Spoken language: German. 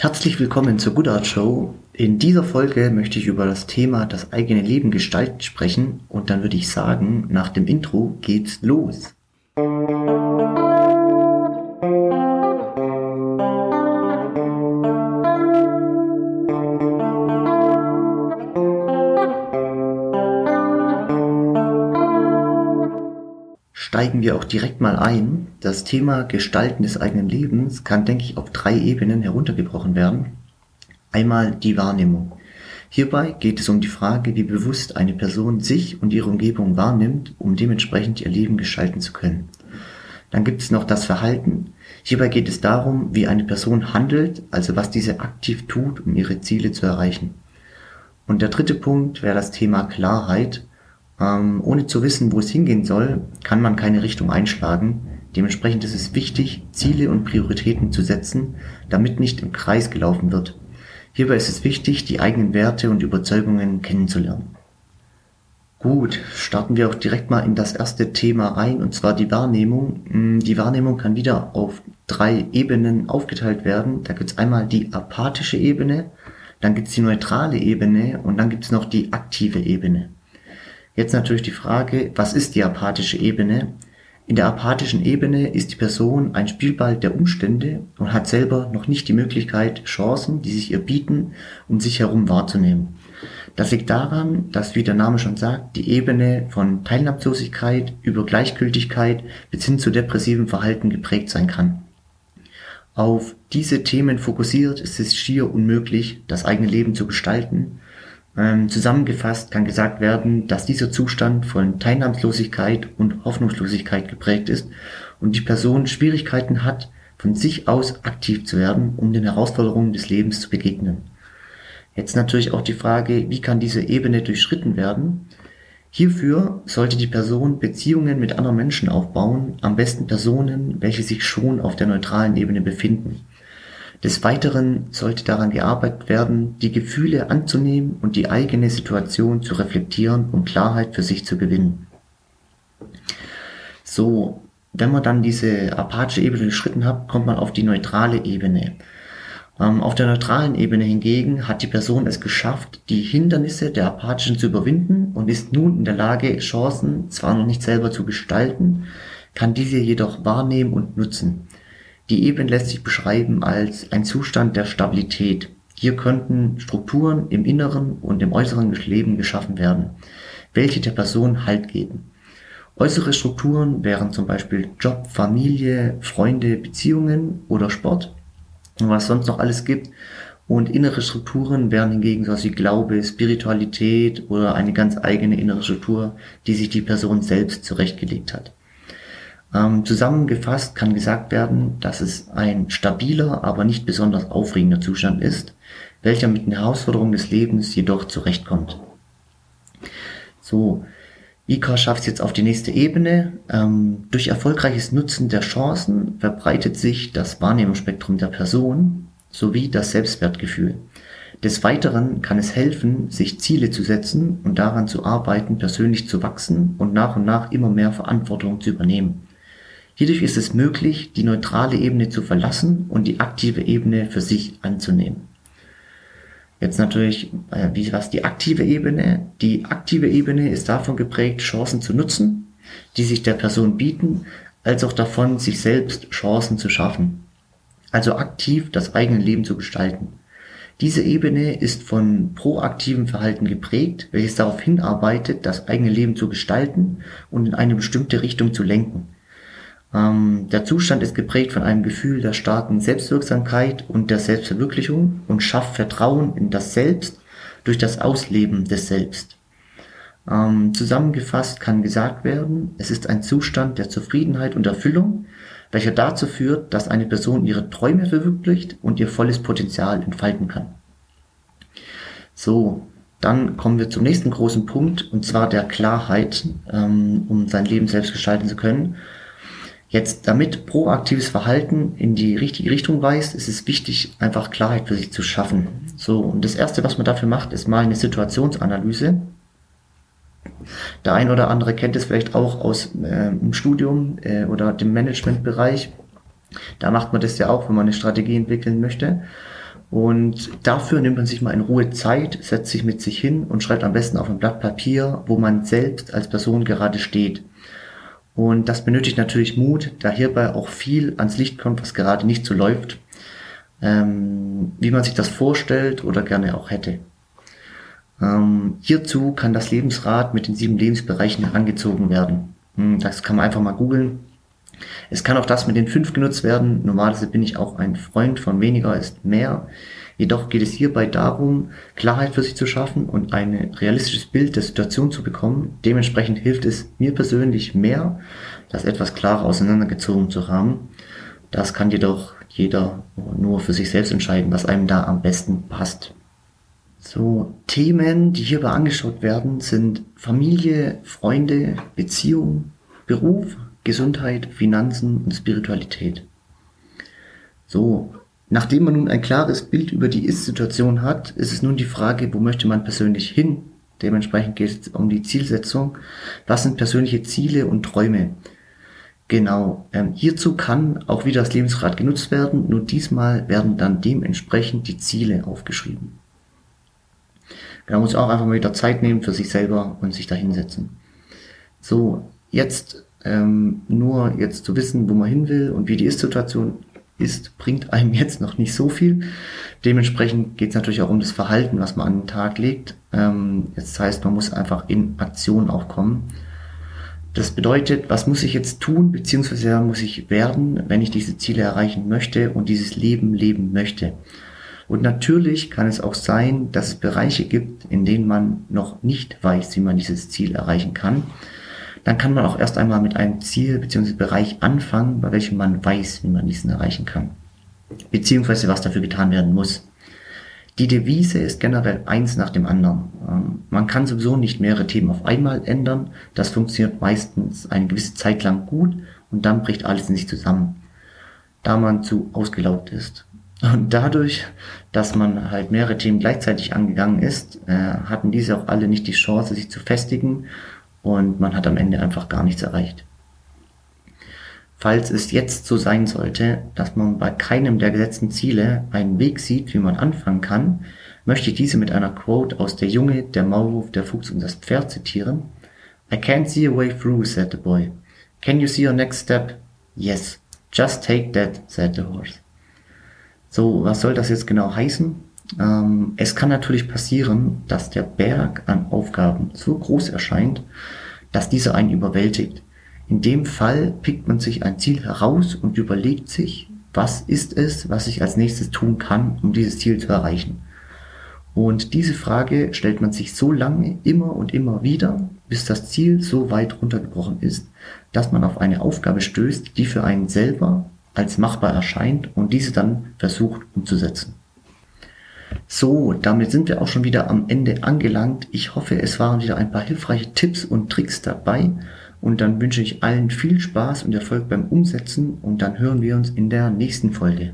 Herzlich willkommen zur Good Art Show. In dieser Folge möchte ich über das Thema das eigene Leben gestalten sprechen und dann würde ich sagen, nach dem Intro geht's los. Steigen wir auch direkt mal ein. Das Thema Gestalten des eigenen Lebens kann, denke ich, auf drei Ebenen heruntergebrochen werden. Einmal die Wahrnehmung. Hierbei geht es um die Frage, wie bewusst eine Person sich und ihre Umgebung wahrnimmt, um dementsprechend ihr Leben gestalten zu können. Dann gibt es noch das Verhalten. Hierbei geht es darum, wie eine Person handelt, also was diese aktiv tut, um ihre Ziele zu erreichen. Und der dritte Punkt wäre das Thema Klarheit. Ähm, ohne zu wissen, wo es hingehen soll, kann man keine Richtung einschlagen. Dementsprechend ist es wichtig, Ziele und Prioritäten zu setzen, damit nicht im Kreis gelaufen wird. Hierbei ist es wichtig, die eigenen Werte und Überzeugungen kennenzulernen. Gut, starten wir auch direkt mal in das erste Thema rein, und zwar die Wahrnehmung. Mm, die Wahrnehmung kann wieder auf drei Ebenen aufgeteilt werden. Da gibt es einmal die apathische Ebene, dann gibt es die neutrale Ebene und dann gibt es noch die aktive Ebene. Jetzt natürlich die Frage, was ist die apathische Ebene? In der apathischen Ebene ist die Person ein Spielball der Umstände und hat selber noch nicht die Möglichkeit, Chancen, die sich ihr bieten, um sich herum wahrzunehmen. Das liegt daran, dass, wie der Name schon sagt, die Ebene von Teilnahmslosigkeit über Gleichgültigkeit bis hin zu depressivem Verhalten geprägt sein kann. Auf diese Themen fokussiert ist es schier unmöglich, das eigene Leben zu gestalten zusammengefasst kann gesagt werden, dass dieser Zustand von Teilnahmslosigkeit und Hoffnungslosigkeit geprägt ist und die Person Schwierigkeiten hat, von sich aus aktiv zu werden, um den Herausforderungen des Lebens zu begegnen. Jetzt natürlich auch die Frage, wie kann diese Ebene durchschritten werden? Hierfür sollte die Person Beziehungen mit anderen Menschen aufbauen, am besten Personen, welche sich schon auf der neutralen Ebene befinden. Des Weiteren sollte daran gearbeitet werden, die Gefühle anzunehmen und die eigene Situation zu reflektieren, um Klarheit für sich zu gewinnen. So, wenn man dann diese apathische Ebene durchschritten hat, kommt man auf die neutrale Ebene. Ähm, auf der neutralen Ebene hingegen hat die Person es geschafft, die Hindernisse der apathischen zu überwinden und ist nun in der Lage, Chancen zwar noch nicht selber zu gestalten, kann diese jedoch wahrnehmen und nutzen. Die Ebene lässt sich beschreiben als ein Zustand der Stabilität. Hier könnten Strukturen im inneren und im äußeren Leben geschaffen werden, welche der Person Halt geben. Äußere Strukturen wären zum Beispiel Job, Familie, Freunde, Beziehungen oder Sport und was sonst noch alles gibt. Und innere Strukturen wären hingegen so wie Glaube, Spiritualität oder eine ganz eigene innere Struktur, die sich die Person selbst zurechtgelegt hat. Ähm, zusammengefasst kann gesagt werden, dass es ein stabiler, aber nicht besonders aufregender Zustand ist, welcher mit den Herausforderungen des Lebens jedoch zurechtkommt. So, Ika schafft es jetzt auf die nächste Ebene. Ähm, durch erfolgreiches Nutzen der Chancen verbreitet sich das Wahrnehmungsspektrum der Person sowie das Selbstwertgefühl. Des Weiteren kann es helfen, sich Ziele zu setzen und daran zu arbeiten, persönlich zu wachsen und nach und nach immer mehr Verantwortung zu übernehmen. Hierdurch ist es möglich, die neutrale Ebene zu verlassen und die aktive Ebene für sich anzunehmen. Jetzt natürlich, äh, wie was die aktive Ebene? Die aktive Ebene ist davon geprägt, Chancen zu nutzen, die sich der Person bieten, als auch davon, sich selbst Chancen zu schaffen. Also aktiv das eigene Leben zu gestalten. Diese Ebene ist von proaktivem Verhalten geprägt, welches darauf hinarbeitet, das eigene Leben zu gestalten und in eine bestimmte Richtung zu lenken. Ähm, der Zustand ist geprägt von einem Gefühl der starken Selbstwirksamkeit und der Selbstverwirklichung und schafft Vertrauen in das Selbst durch das Ausleben des Selbst. Ähm, zusammengefasst kann gesagt werden, es ist ein Zustand der Zufriedenheit und Erfüllung, welcher dazu führt, dass eine Person ihre Träume verwirklicht und ihr volles Potenzial entfalten kann. So, dann kommen wir zum nächsten großen Punkt, und zwar der Klarheit, ähm, um sein Leben selbst gestalten zu können. Jetzt, damit proaktives Verhalten in die richtige Richtung weist, ist es wichtig, einfach Klarheit für sich zu schaffen. So, und das erste, was man dafür macht, ist mal eine Situationsanalyse. Der ein oder andere kennt es vielleicht auch aus äh, dem Studium äh, oder dem Managementbereich. Da macht man das ja auch, wenn man eine Strategie entwickeln möchte. Und dafür nimmt man sich mal in Ruhe Zeit, setzt sich mit sich hin und schreibt am besten auf ein Blatt Papier, wo man selbst als Person gerade steht. Und das benötigt natürlich Mut, da hierbei auch viel ans Licht kommt, was gerade nicht so läuft, ähm, wie man sich das vorstellt oder gerne auch hätte. Ähm, hierzu kann das Lebensrad mit den sieben Lebensbereichen herangezogen werden. Hm, das kann man einfach mal googeln. Es kann auch das mit den fünf genutzt werden. Normalerweise bin ich auch ein Freund von weniger ist mehr. Jedoch geht es hierbei darum, Klarheit für sich zu schaffen und ein realistisches Bild der Situation zu bekommen. Dementsprechend hilft es mir persönlich mehr, das etwas klarer auseinandergezogen zu haben. Das kann jedoch jeder nur für sich selbst entscheiden, was einem da am besten passt. So, Themen, die hierbei angeschaut werden, sind Familie, Freunde, Beziehung, Beruf, Gesundheit, Finanzen und Spiritualität. So, nachdem man nun ein klares Bild über die Ist-Situation hat, ist es nun die Frage, wo möchte man persönlich hin? Dementsprechend geht es um die Zielsetzung. Was sind persönliche Ziele und Träume? Genau, ähm, hierzu kann auch wieder das Lebensrad genutzt werden, nur diesmal werden dann dementsprechend die Ziele aufgeschrieben. Man muss auch einfach mal wieder Zeit nehmen für sich selber und sich da hinsetzen. So, jetzt ähm, nur jetzt zu wissen, wo man hin will und wie die Ist-Situation ist, bringt einem jetzt noch nicht so viel. Dementsprechend geht es natürlich auch um das Verhalten, was man an den Tag legt. Ähm, jetzt heißt, man muss einfach in Aktion auch kommen. Das bedeutet, was muss ich jetzt tun, beziehungsweise muss ich werden, wenn ich diese Ziele erreichen möchte und dieses Leben leben möchte. Und natürlich kann es auch sein, dass es Bereiche gibt, in denen man noch nicht weiß, wie man dieses Ziel erreichen kann. Dann kann man auch erst einmal mit einem Ziel bzw. Bereich anfangen, bei welchem man weiß, wie man diesen erreichen kann. Beziehungsweise was dafür getan werden muss. Die Devise ist generell eins nach dem anderen. Ähm, man kann sowieso nicht mehrere Themen auf einmal ändern. Das funktioniert meistens eine gewisse Zeit lang gut und dann bricht alles in sich zusammen, da man zu ausgelaugt ist. Und dadurch, dass man halt mehrere Themen gleichzeitig angegangen ist, äh, hatten diese auch alle nicht die Chance, sich zu festigen und man hat am Ende einfach gar nichts erreicht. Falls es jetzt so sein sollte, dass man bei keinem der gesetzten Ziele einen Weg sieht, wie man anfangen kann, möchte ich diese mit einer Quote aus Der Junge, der Maulwurf, der Fuchs und das Pferd zitieren. I can't see a way through, said the boy. Can you see your next step? Yes. Just take that, said the horse. So, was soll das jetzt genau heißen? Ähm, es kann natürlich passieren, dass der Berg an Aufgaben so groß erscheint, dass dieser einen überwältigt. In dem Fall pickt man sich ein Ziel heraus und überlegt sich, was ist es, was ich als nächstes tun kann, um dieses Ziel zu erreichen. Und diese Frage stellt man sich so lange immer und immer wieder, bis das Ziel so weit runtergebrochen ist, dass man auf eine Aufgabe stößt, die für einen selber als machbar erscheint und diese dann versucht umzusetzen. So, damit sind wir auch schon wieder am Ende angelangt. Ich hoffe, es waren wieder ein paar hilfreiche Tipps und Tricks dabei und dann wünsche ich allen viel Spaß und Erfolg beim Umsetzen und dann hören wir uns in der nächsten Folge.